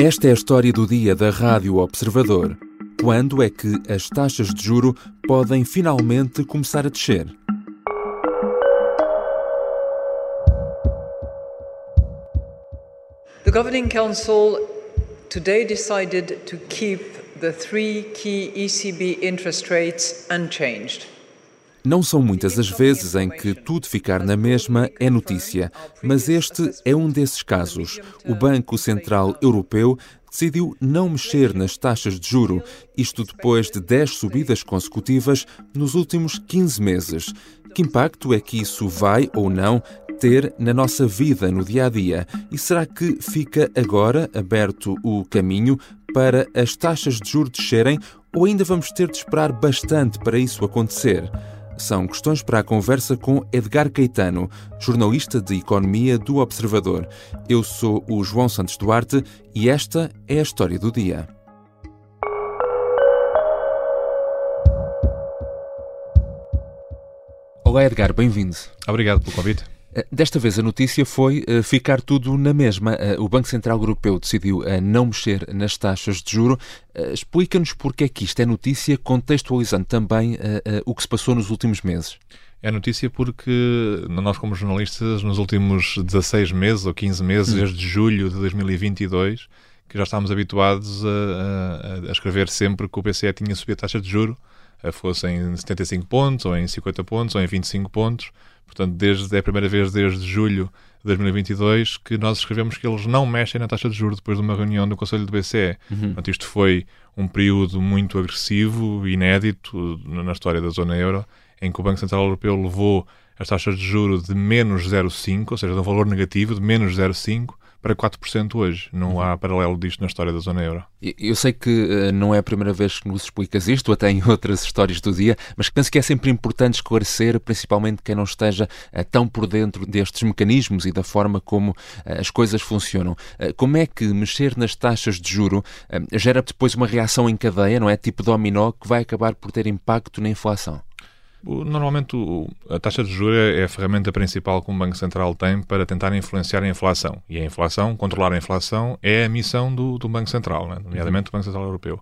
Esta é a história do dia da Rádio Observador. Quando é que as taxas de juro podem finalmente começar a descer? The Governing Council today decided to keep the three key ECB interest rates unchanged. Não são muitas as vezes em que tudo ficar na mesma é notícia, mas este é um desses casos. O Banco Central Europeu decidiu não mexer nas taxas de juro, isto depois de 10 subidas consecutivas nos últimos 15 meses. Que impacto é que isso vai ou não ter na nossa vida no dia a dia? E será que fica agora aberto o caminho para as taxas de juros descerem ou ainda vamos ter de esperar bastante para isso acontecer? São questões para a conversa com Edgar Caetano, jornalista de economia do Observador. Eu sou o João Santos Duarte e esta é a história do dia. Olá Edgar, bem-vindo. Obrigado pelo convite. Eh, desta vez a notícia foi uh, ficar tudo na mesma. Uh, o Banco Central Europeu decidiu uh, não mexer nas taxas de juro. Explica-nos porque é que isto é notícia, contextualizando também o que se passou nos últimos meses. É notícia porque nós, como jornalistas, nos últimos 16 meses ou 15 meses, hum. desde julho de 2022, que já estávamos habituados a, a, a escrever sempre que o BCE tinha subido a taxa de juro, fosse em 75 pontos, ou em 50 pontos, ou em 25 pontos. Portanto, desde, é a primeira vez desde julho de 2022 que nós escrevemos que eles não mexem na taxa de juros depois de uma reunião do Conselho do BCE. Uhum. Portanto, isto foi um período muito agressivo, inédito na história da zona euro, em que o Banco Central Europeu levou as taxas de juros de menos 0,5, ou seja, de um valor negativo de menos 0,5 para 4% hoje. Não uhum. há paralelo disto na história da zona euro. Eu sei que uh, não é a primeira vez que nos explicas isto, até em outras histórias do dia, mas penso que é sempre importante esclarecer, principalmente quem não esteja uh, tão por dentro destes mecanismos e da forma como uh, as coisas funcionam. como é que mexer nas taxas de juro gera depois uma reação em cadeia, não é? Tipo dominó, que vai acabar por ter impacto na inflação? Normalmente a taxa de juros é a ferramenta principal que o Banco Central tem para tentar influenciar a inflação. E a inflação, controlar a inflação, é a missão do, do Banco Central, né? nomeadamente do Banco Central Europeu.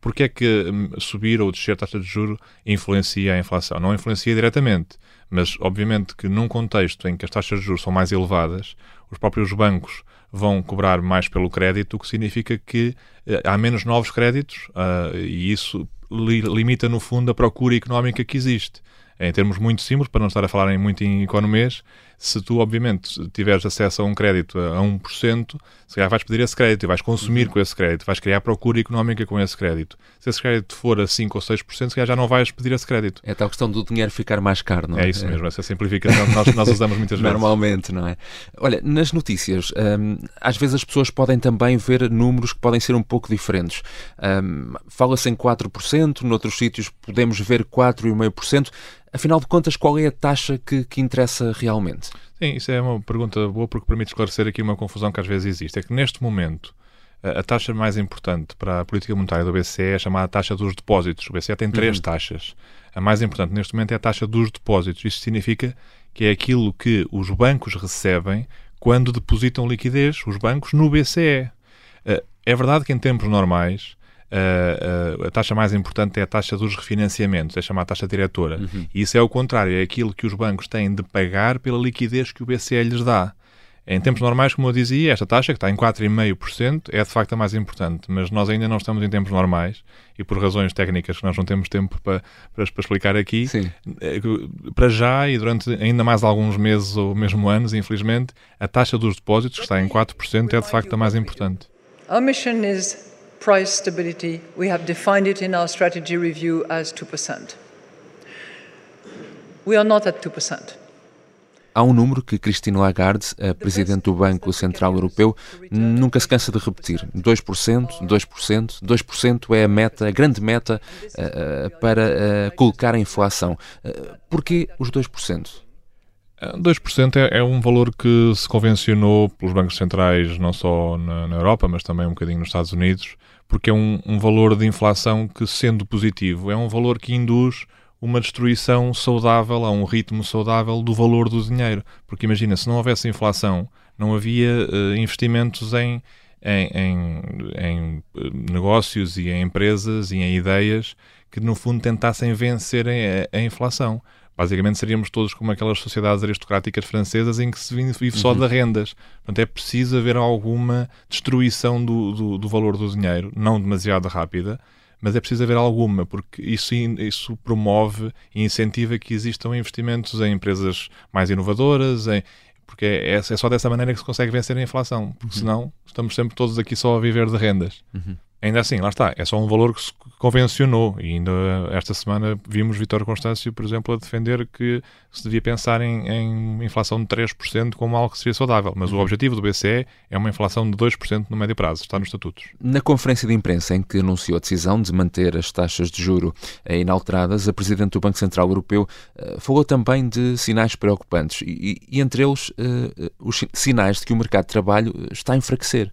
Porquê é que hum, subir ou descer a taxa de juros influencia a inflação? Não influencia diretamente, mas obviamente que num contexto em que as taxas de juros são mais elevadas, os próprios bancos vão cobrar mais pelo crédito, o que significa que uh, há menos novos créditos uh, e isso li limita, no fundo, a procura económica que existe. Em termos muito simples, para não estar a falar em, muito em economês, se tu, obviamente, tiveres acesso a um crédito a 1%, se calhar vais pedir esse crédito e vais consumir uhum. com esse crédito, vais criar procura económica com esse crédito. Se esse crédito for a 5 ou 6%, se calhar já não vais pedir esse crédito. É a tal questão do dinheiro ficar mais caro, não é? É isso mesmo, essa simplificação que nós, nós usamos muitas vezes. Normalmente, não é? Olha, nas notícias, hum, às vezes as pessoas podem também ver números que podem ser um pouco diferentes. Hum, Fala-se em 4%, noutros sítios podemos ver 4,5%. Afinal de contas, qual é a taxa que, que interessa realmente? Sim, isso é uma pergunta boa porque permite esclarecer aqui uma confusão que às vezes existe. É que neste momento a taxa mais importante para a política monetária do BCE é a chamada taxa dos depósitos. O BCE tem três uhum. taxas. A mais importante neste momento é a taxa dos depósitos. Isso significa que é aquilo que os bancos recebem quando depositam liquidez, os bancos, no BCE. Eh, é verdade que em tempos normais a, a, taxa mais importante é a taxa dos refinanciamentos, é chamada taxa diretora. Uhum. E isso é o contrário, é aquilo que os bancos têm de pagar pela liquidez que o BCE lhes dá. Em tempos normais, como eu dizia, esta taxa, que está em 4,5%, é de facto a mais importante, mas nós ainda não estamos em tempos normais e por razões técnicas que nós não temos tempo para, para, para explicar aqui, Sim. Eh, para já e durante ainda mais alguns meses ou mesmo anos, infelizmente, a taxa dos depósitos, que está em 4%, é de facto a mais importante. Our mission is price stability, we have defined it in our strategy review as 2%. We are not at 2%. Há um número que Christine Lagarde, a Presidente do Banco Central Europeu, nunca se cansa de repetir. 2%, 2%, 2% é a meta, a grande meta uh, para uh, colocar a inflação. Uh, porquê os 2%? 2% é, é um valor que se convencionou pelos bancos centrais, não só na, na, Europa, mas também um bocadinho nos Estados Unidos, porque é um, um valor de inflação que, sendo positivo, é um valor que induz uma destruição saudável, a um ritmo saudável do valor do dinheiro. Porque imagina, se não houvesse inflação, não havia uh, investimentos em, em, em, em, eh, negócios e em empresas e em ideias que, no fundo, tentassem vencer a, a, inflação. Basicamente, seríamos todos como aquelas sociedades aristocráticas francesas em que se vive só uhum. de rendas. Portanto, é preciso haver alguma destruição do, do, do valor do dinheiro, não demasiado rápida, mas é preciso haver alguma, porque isso, isso promove e incentiva que existam investimentos em empresas mais inovadoras, em, porque é, é, só dessa maneira que se consegue vencer a inflação, porque uhum. senão estamos sempre todos aqui só a viver de rendas. Uhum. Ainda assim, lá está, é só um valor que se convencionou. E ainda esta semana vimos Vitor Constâncio, por exemplo, a defender que se devia pensar em, em inflação de 3% como algo que seria saudável. Mas uhum. o objetivo do BCE é uma inflação de 2% no médio prazo, está nos estatutos. Na conferência de imprensa em que anunciou a decisão de manter as taxas de juro inalteradas, a Presidente do Banco Central Europeu uh, falou também de sinais preocupantes e, e entre eles, uh, os sinais de que o mercado de trabalho está a enfraquecer.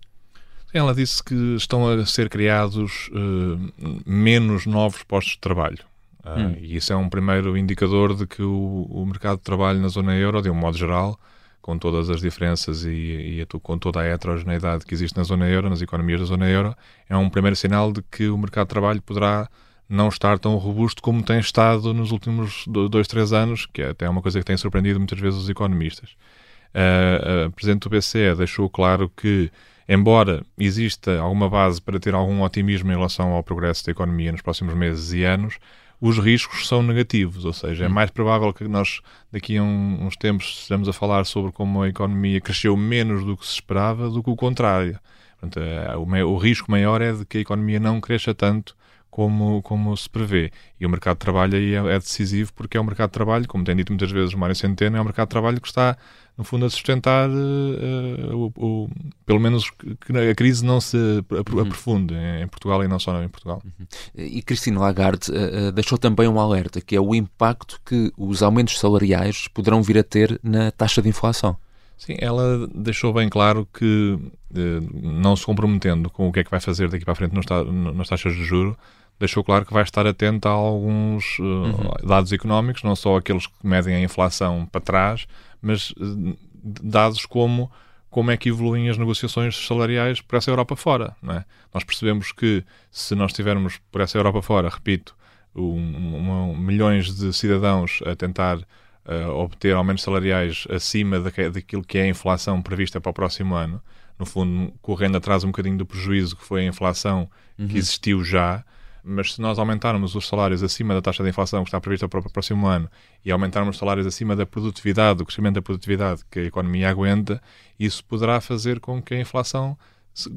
Ela disse que estão a ser criados uh, menos novos postos de trabalho. Uh, hum. E isso é um primeiro indicador de que o, o, mercado de trabalho na zona euro, de um modo geral, com todas as diferenças e, e com toda a heterogeneidade que existe na zona euro, nas economias da zona euro, é um primeiro sinal de que o mercado de trabalho poderá não estar tão robusto como tem estado nos últimos dois, três anos, que é até uma coisa que tem surpreendido muitas vezes os economistas. Uh, a Presidente do BCE deixou claro que embora exista alguma base para ter algum otimismo em relação ao progresso da economia nos próximos meses e anos, os riscos são negativos, ou seja, é hum. mais provável que nós daqui a um, uns tempos estejamos a falar sobre como a economia cresceu menos do que se esperava do que o contrário. Portanto, é, o, o risco maior é de que a economia não cresça tanto como, como se prevê. E o mercado de trabalho aí é, é, decisivo porque é um mercado de trabalho, como tem dito muitas vezes o Mário Centeno, é um mercado de trabalho que está, no fundo, a sustentar uh, o, o, pelo menos que a crise não se uhum. aprofunde uhum. em Portugal e não só em Portugal. Uhum. E Cristina Lagarde uh, deixou também um alerta, que é o impacto que os aumentos salariais poderão vir a ter na taxa de inflação. Sim, ela deixou bem claro que, não se comprometendo com o que é que vai fazer daqui para a frente nas taxas de juro, deixou claro que vai estar atento a alguns uh, uhum. dados económicos, não só aqueles que medem a inflação para trás, mas uh, dados como como é que evoluem as negociações salariais por essa Europa fora. É? Nós percebemos que se nós tivermos por essa Europa fora, repito, um, um, milhões de cidadãos a tentar uh, obter aumentos salariais acima daquilo que é a inflação prevista para o próximo ano, no fundo, correndo atrás um bocadinho do prejuízo que foi a inflação uhum. que existiu já, mas se nós aumentarmos os salários acima da taxa de inflação que está prevista para o próximo ano e aumentarmos os salários acima da produtividade, do crescimento da produtividade que a economia aguenta, isso poderá fazer com que a inflação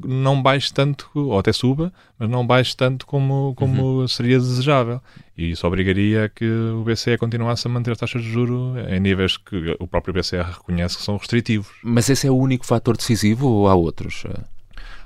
não baixe tanto, ou até suba, mas não baixe tanto como, como uhum. seria desejável. E isso obrigaria a que o BCE continuasse a manter as taxas de juro em níveis que o próprio BCE reconhece que são restritivos. Mas esse é o único fator decisivo ou há outros?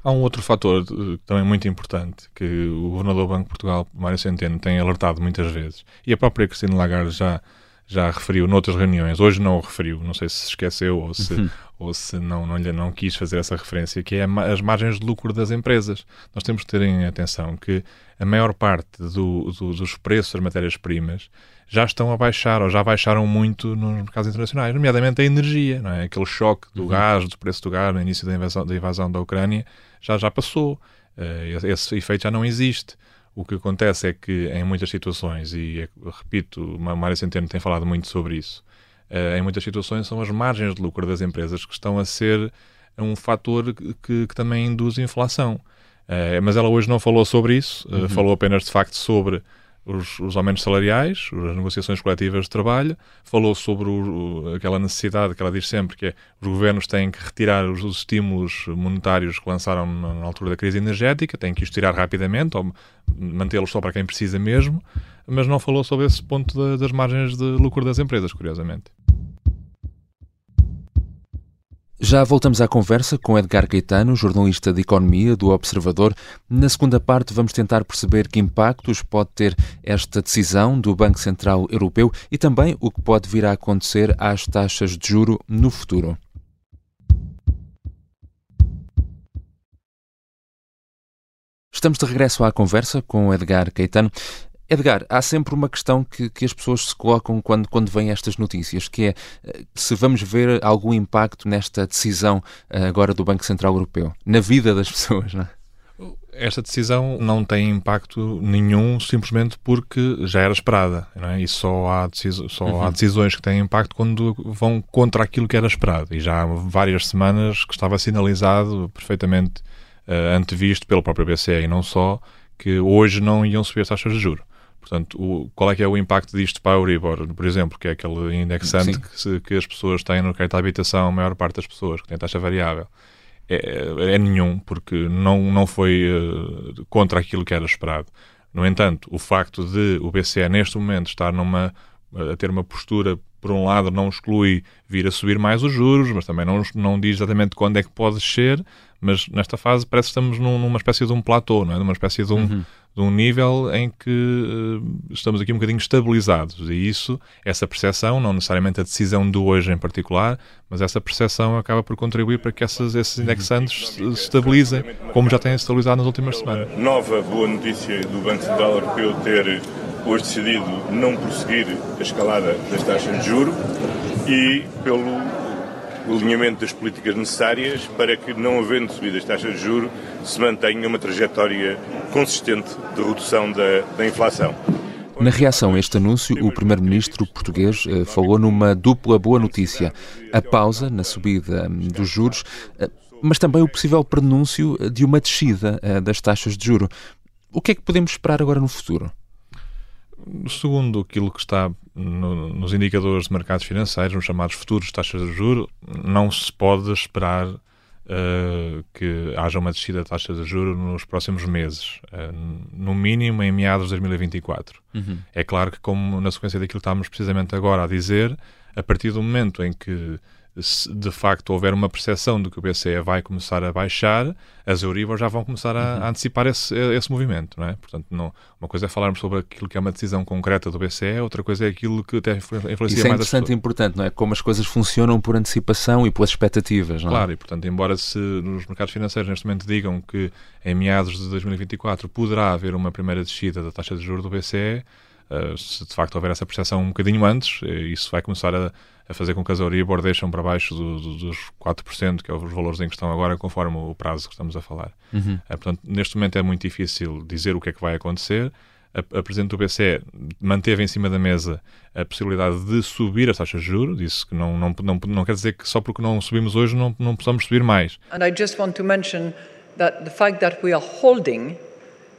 Há um outro fator uh, também muito importante que o Governador do Banco de Portugal, Mário Centeno, tem alertado muitas vezes e a própria Cristina Lagarde já, já referiu noutras reuniões, hoje não o referiu, não sei se se esqueceu ou se, uhum. ou se não, não, não quis fazer essa referência, que é as margens de lucro das empresas. Nós temos que ter em atenção que a maior parte do, do, dos preços das matérias-primas já estão a baixar ou já baixaram muito nos mercados internacionais, nomeadamente a energia, não é? aquele choque do uhum. gás, do preço do gás no início da invasão da, invasão da Ucrânia já já passou. Uh, esse efeito já não existe. O que acontece é que em muitas situações, e é, repito, Mário Centeno tem falado muito sobre isso, uh, em muitas situações são as margens de lucro das empresas que estão a ser um fator que, que também induz inflação. Uh, mas ela hoje não falou sobre isso, uhum. falou apenas de facto sobre os, os, aumentos salariais, as negociações coletivas de trabalho, falou sobre o, aquela necessidade que ela diz sempre, que é os governos têm que retirar os, os estímulos monetários que lançaram na, na, altura da crise energética, têm que os tirar rapidamente ou mantê-los só para quem precisa mesmo, mas não falou sobre esse ponto das margens de lucro das empresas, curiosamente. Já voltamos à conversa com Edgar Caetano, jornalista de Economia do Observador. Na segunda parte, vamos tentar perceber que impactos pode ter esta decisão do Banco Central Europeu e também o que pode vir a acontecer às taxas de juro no futuro. Estamos de regresso à conversa com Edgar Caetano. Edgar, há sempre uma questão que, que as pessoas se colocam quando, quando vêm estas notícias, que é eh, se vamos ver algum impacto nesta decisão eh, agora do Banco Central Europeu, na vida das pessoas, não é? Esta decisão não tem impacto nenhum simplesmente porque já era esperada. Não é? E só, há, só uhum. há decisões que têm impacto quando vão contra aquilo que era esperado. E já há várias semanas que estava sinalizado perfeitamente uh, antevisto pelo próprio BCE e não só, que hoje não iam subir as taxas de juros. Portanto, o, qual é que é o impacto disto para a Euribor, por exemplo, que é aquele indexante que, se, que, as pessoas têm no crédito à habitação, a maior parte das pessoas, que tem taxa variável? É, é nenhum, porque não, não foi uh, contra aquilo que era esperado. No entanto, o facto de o BCE neste momento estar numa, a ter uma postura, por um lado, não exclui vir a subir mais os juros, mas também não, não diz exatamente quando é que pode descer, mas nesta fase parece que estamos num, numa espécie de um platô, não é? de uma espécie de um, uhum. de um nível em que uh, estamos aqui um bocadinho estabilizados. E isso, essa percepção, não necessariamente a decisão de hoje em particular, mas essa percepção acaba por contribuir para que essas, esses indexantes se estabilizem, como já têm estabilizado nas últimas semanas. Nova boa notícia do Banco Central Europeu ter hoje decidido não prosseguir a escalada das taxas de juro e pelo alinhamento das políticas necessárias para que, não havendo subido as taxas de juros, se mantenha uma trajetória consistente de redução da, da inflação. Na reação a este anúncio, o primeiro-ministro português eh, falou numa dupla boa notícia: a pausa na subida hum, dos juros, eh, mas também o possível prenúncio de uma descida eh, das taxas de juro. O que é que podemos esperar agora no futuro? Segundo aquilo que está no, nos indicadores de mercados financeiros, nos chamados futuros taxas de juros, não se pode esperar uh, que haja uma descida de taxas de juros nos próximos meses, uh, no mínimo em meados de 2024. Uhum. É claro que, como na sequência daquilo que estamos precisamente agora a dizer, a partir do momento em que se de facto houver uma percepção de que o BCE vai começar a baixar, as Euribor já vão começar a, uhum. a antecipar esse, esse movimento, não é? Portanto, não, uma coisa é falarmos sobre aquilo que é uma decisão concreta do BCE, outra coisa é aquilo que até influencia Isso é mais interessante e importante, não é? Como as coisas funcionam por antecipação e pelas expectativas, não é? Claro, e portanto, embora se nos mercados financeiros neste momento digam que em meados de 2024 poderá haver uma primeira descida da taxa de juros do BCE, uh, eh, se de facto houver essa percepção um bocadinho antes, eh, isso vai começar a a fazer com que as Euribor deixam para baixo do, do, dos 4%, que é os valores em que estão agora, conforme o prazo que estamos a falar. Uhum. Uh, portanto, neste momento é muito difícil dizer o que é que vai acontecer. A, a Presidente do BCE manteve em cima da mesa a possibilidade de subir as taxas de juros, disse que não, não, não, não quer dizer que só porque não subimos hoje não, não possamos subir mais. And I just want to mention that the fact that we are holding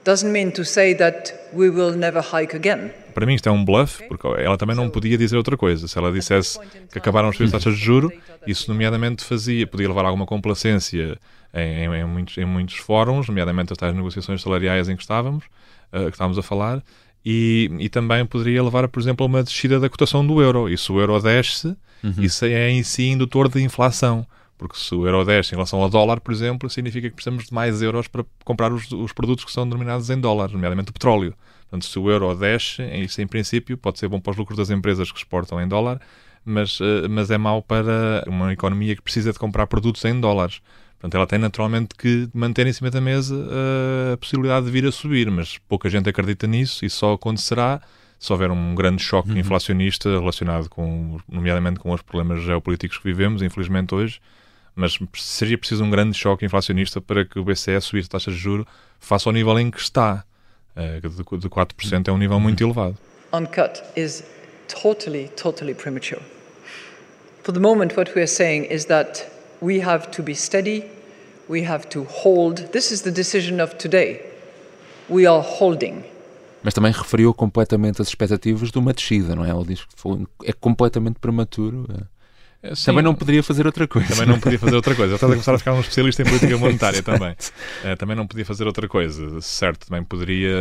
doesn't mean to say that we will never hike again para mim isto é um bluff, porque ela também não podia dizer outra coisa. Se ela dissesse que acabaram as taxas de juro, isso nomeadamente fazia, podia levar a alguma complacência em, em, em, muitos, em muitos fóruns, nomeadamente as tais negociações salariais em que estávamos, uh, que estávamos a falar, e, e, também poderia levar, por exemplo, a uma descida da cotação do euro. E se o euro desce, uhum. isso é em si indutor de inflação. Porque se o euro desce em relação ao dólar, por exemplo, significa que precisamos de mais euros para comprar os, os produtos que são denominados em dólares, nomeadamente o petróleo. Portanto, se o euro desce, isso em princípio pode ser bom para os lucros das empresas que exportam em dólar, mas, eh, mas é mau para uma economia que precisa de comprar produtos em dólares. Portanto, ela tem naturalmente que manter em cima da mesa eh, a possibilidade de vir a subir, mas pouca gente acredita nisso e só acontecerá se houver um grande choque uhum. inflacionista relacionado com, nomeadamente com os problemas geopolíticos que vivemos, infelizmente hoje, mas seria preciso um grande choque inflacionista para que o BCE subir a taxa de juro face ao nível em que está. Eh, de 4% é um nível muito elevado. Uncut is totally, totally premature. For the moment, what we are saying is that we have to be steady, we have to hold. This is the decision of today. We are holding. Mas também referiu completamente as expectativas de uma descida, não é? Ele diz que foi, é completamente prematuro. Sim, também não poderia fazer outra coisa. Também não podia fazer outra coisa. Ele está a começar a ficar um especialista em política monetária também. Uh, também não podia fazer outra coisa. Certo, também poderia,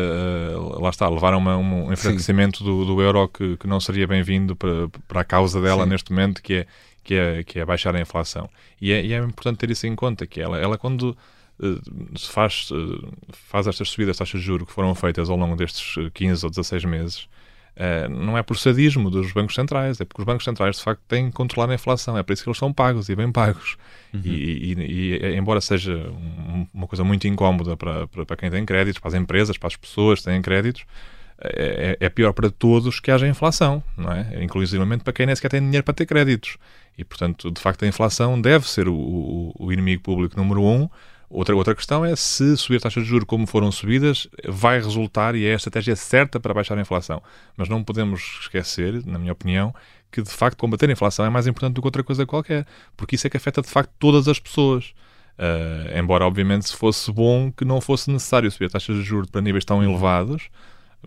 uh, lá está, levar a uma, um enfraquecimento do, do, euro que, que não seria bem-vindo para, para a causa dela sim. neste momento, que é, que, é, que é baixar a inflação. E é, e é importante ter isso em conta, que ela, ela quando uh, faz, faz estas subidas de taxas de juros que foram feitas ao longo destes 15 ou 16 meses, Uh, não é por sadismo dos bancos centrais, é porque os bancos centrais de facto têm que controlar a inflação, é por isso que eles são pagos e bem pagos. Uhum. E, e, e, embora seja um, uma coisa muito incómoda para, para, para, quem tem créditos, para as empresas, para as pessoas que têm créditos, é, é, pior para todos que haja inflação, não é? Inclusivamente para quem nem sequer tem dinheiro para ter créditos. E, portanto, de facto, a inflação deve ser o, o, o inimigo público número um. Outra, outra questão é se subir taxas de juros como foram subidas vai resultar e é a estratégia certa para baixar a inflação. Mas não podemos esquecer, na minha opinião, que de facto combater a inflação é mais importante do que outra coisa qualquer, porque isso é que afeta de facto todas as pessoas. Uh, embora, obviamente, se fosse bom que não fosse necessário subir taxas de juros para níveis tão elevados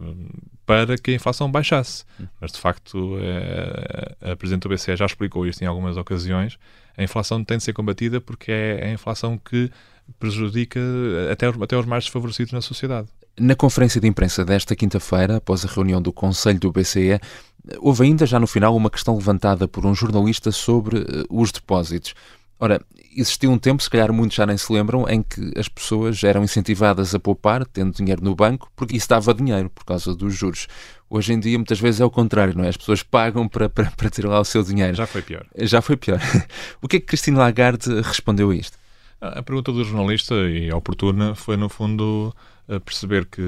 uh, para que a inflação baixasse. Mas, de facto, uh, a Presidente do BCE já explicou isto em algumas ocasiões. A inflação tem de ser combatida porque é a inflação que prejudica até os, até os mais desfavorecidos na sociedade. Na conferência de imprensa desta quinta-feira, após a reunião do Conselho do BCE, houve ainda já no final uma questão levantada por um jornalista sobre os depósitos. Ora, existiu um tempo, se calhar muitos já nem se lembram, em que as pessoas eram incentivadas a poupar, tendo dinheiro no banco, porque isso dava dinheiro por causa dos juros. Hoje em dia, muitas vezes é o contrário, não é? As pessoas pagam para, para, para ter lá o seu dinheiro. Já foi pior. Já foi pior. o que é que Cristina Lagarde respondeu a isto? A pergunta do jornalista, e oportuna, foi no fundo perceber que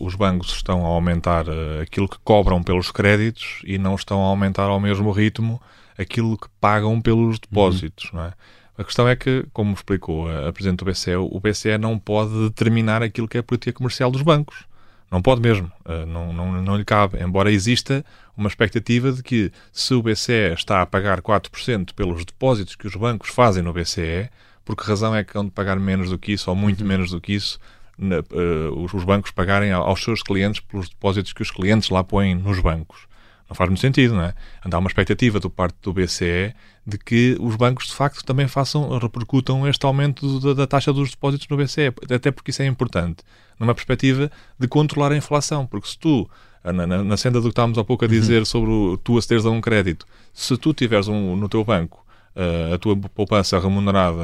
os bancos estão a aumentar eh, aquilo que cobram pelos créditos e não estão a aumentar ao mesmo ritmo aquilo que pagam pelos depósitos, uhum. não é? A questão é que, como explicou a Presidente do BCE, o BCE não pode determinar aquilo que é a política comercial dos bancos. Não pode mesmo. Eh, não, não, não lhe cabe. Embora exista uma expectativa de que, se o BCE está a pagar 4% pelos depósitos que os bancos fazem no BCE, por que razão é que hão de pagar menos do que isso, ou muito uhum. menos do que isso, na, uh, os bancos pagarem aos seus clientes pelos depósitos que os clientes lá põem nos bancos? Não faz muito sentido, não é? Há uma expectativa do parte do BCE de que os bancos, de facto, também façam, repercutam este aumento da, da, taxa dos depósitos no BCE, até porque isso é importante, numa perspectiva de controlar a inflação, porque se tu, na, na, na senda do que estávamos há pouco a dizer uhum. sobre o, tu acederes a um crédito, se tu tiveres um, no teu banco uh, a tua poupança remunerada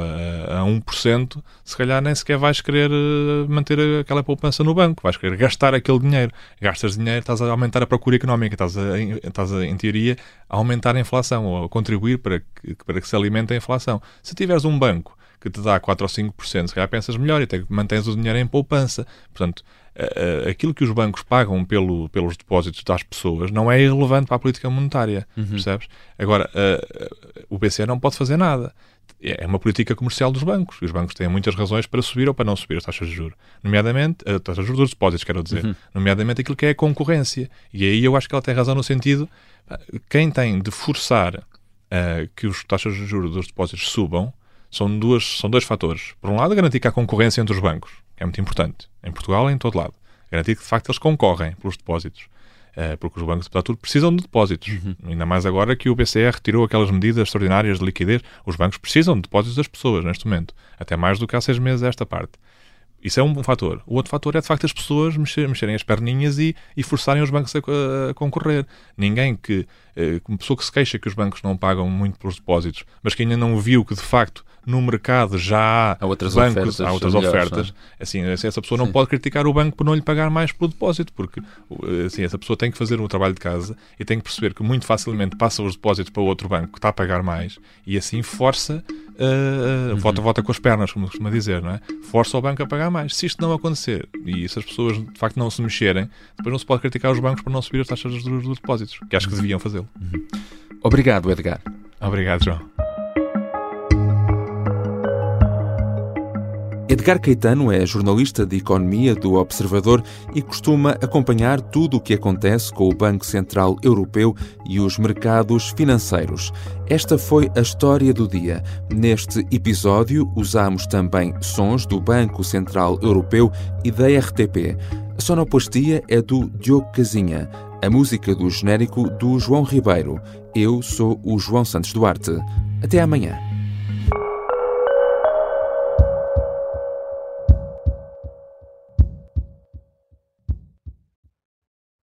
a, a 1%, se calhar nem sequer vais querer uh, manter aquela poupança no banco, vais querer gastar aquele dinheiro. Gastas dinheiro, estás a aumentar a procura económica, estás, a, estás a, em teoria a aumentar a inflação ou a contribuir para que, para que se alimente a inflação. Se tiveres um banco que te dá 4 ou 5%, se calhar pensas melhor e até mantens o dinheiro em poupança. Portanto, aquilo que os bancos pagam pelo, pelos depósitos das pessoas não é irrelevante para a política monetária, uhum. percebes? Agora, o BCE não pode fazer nada. É uma política comercial dos bancos. E os bancos têm muitas razões para subir ou para não subir as taxas de juros. Nomeadamente, as taxas de juros dos depósitos, quero dizer. Uhum. Nomeadamente aquilo que é a concorrência. E aí eu acho que ela tem razão no sentido, quem tem de forçar uh, que as taxas de juros dos depósitos subam, são, duas, são dois fatores. Por um lado, garantir que há concorrência entre os bancos é muito importante. Em Portugal e em todo lado. Garantir que, de facto, eles concorrem pelos depósitos. Uh, porque os bancos, apesar de tudo, precisam de depósitos. Uhum. Ainda mais agora que o BCE retirou aquelas medidas extraordinárias de liquidez. Os bancos precisam de depósitos das pessoas neste momento. Até mais do que há seis meses esta parte. Isso é um fator. O outro fator é, de facto, as pessoas mexer, mexerem as perninhas e, e forçarem os bancos a, a concorrer. Ninguém que, uma pessoa que se queixa que os bancos não pagam muito pelos depósitos, mas que ainda não viu que, de facto, no mercado já há, há outras bancos, ofertas, há outras ofertas. É? Assim, essa pessoa não Sim. pode criticar o banco por não lhe pagar mais pelo depósito, porque assim, essa pessoa tem que fazer um trabalho de casa e tem que perceber que muito facilmente passa os depósitos para outro banco que está a pagar mais e assim força Uh, uh, uhum. vota com as pernas, como costuma dizer, não é? Força o banco a pagar mais. Se isto não acontecer e se as pessoas de facto não se mexerem, depois não se pode criticar os bancos por não subir as taxas dos, dos depósitos, que acho que deviam Uhum. Obrigado, Edgar. Obrigado, João. Edgar Caetano é jornalista de economia do Observador e costuma acompanhar tudo o que acontece com o Banco Central Europeu e os mercados financeiros. Esta foi a história do dia. Neste episódio, usamos também sons do Banco Central Europeu e da RTP. A sonoplastia é do Diogo Casinha, a música do genérico do João Ribeiro. Eu sou o João Santos Duarte. Até amanhã.